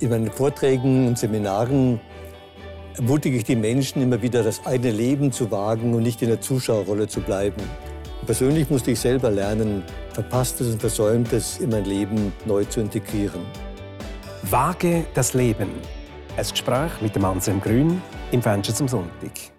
In meinen Vorträgen und Seminaren ermutige ich die Menschen immer wieder, das eigene Leben zu wagen und nicht in der Zuschauerrolle zu bleiben. Persönlich musste ich selber lernen, Verpasstes und Versäumtes in mein Leben neu zu integrieren. Wage das Leben. Ein Gespräch mit dem Anselm Grün im Fenster zum Sonntag.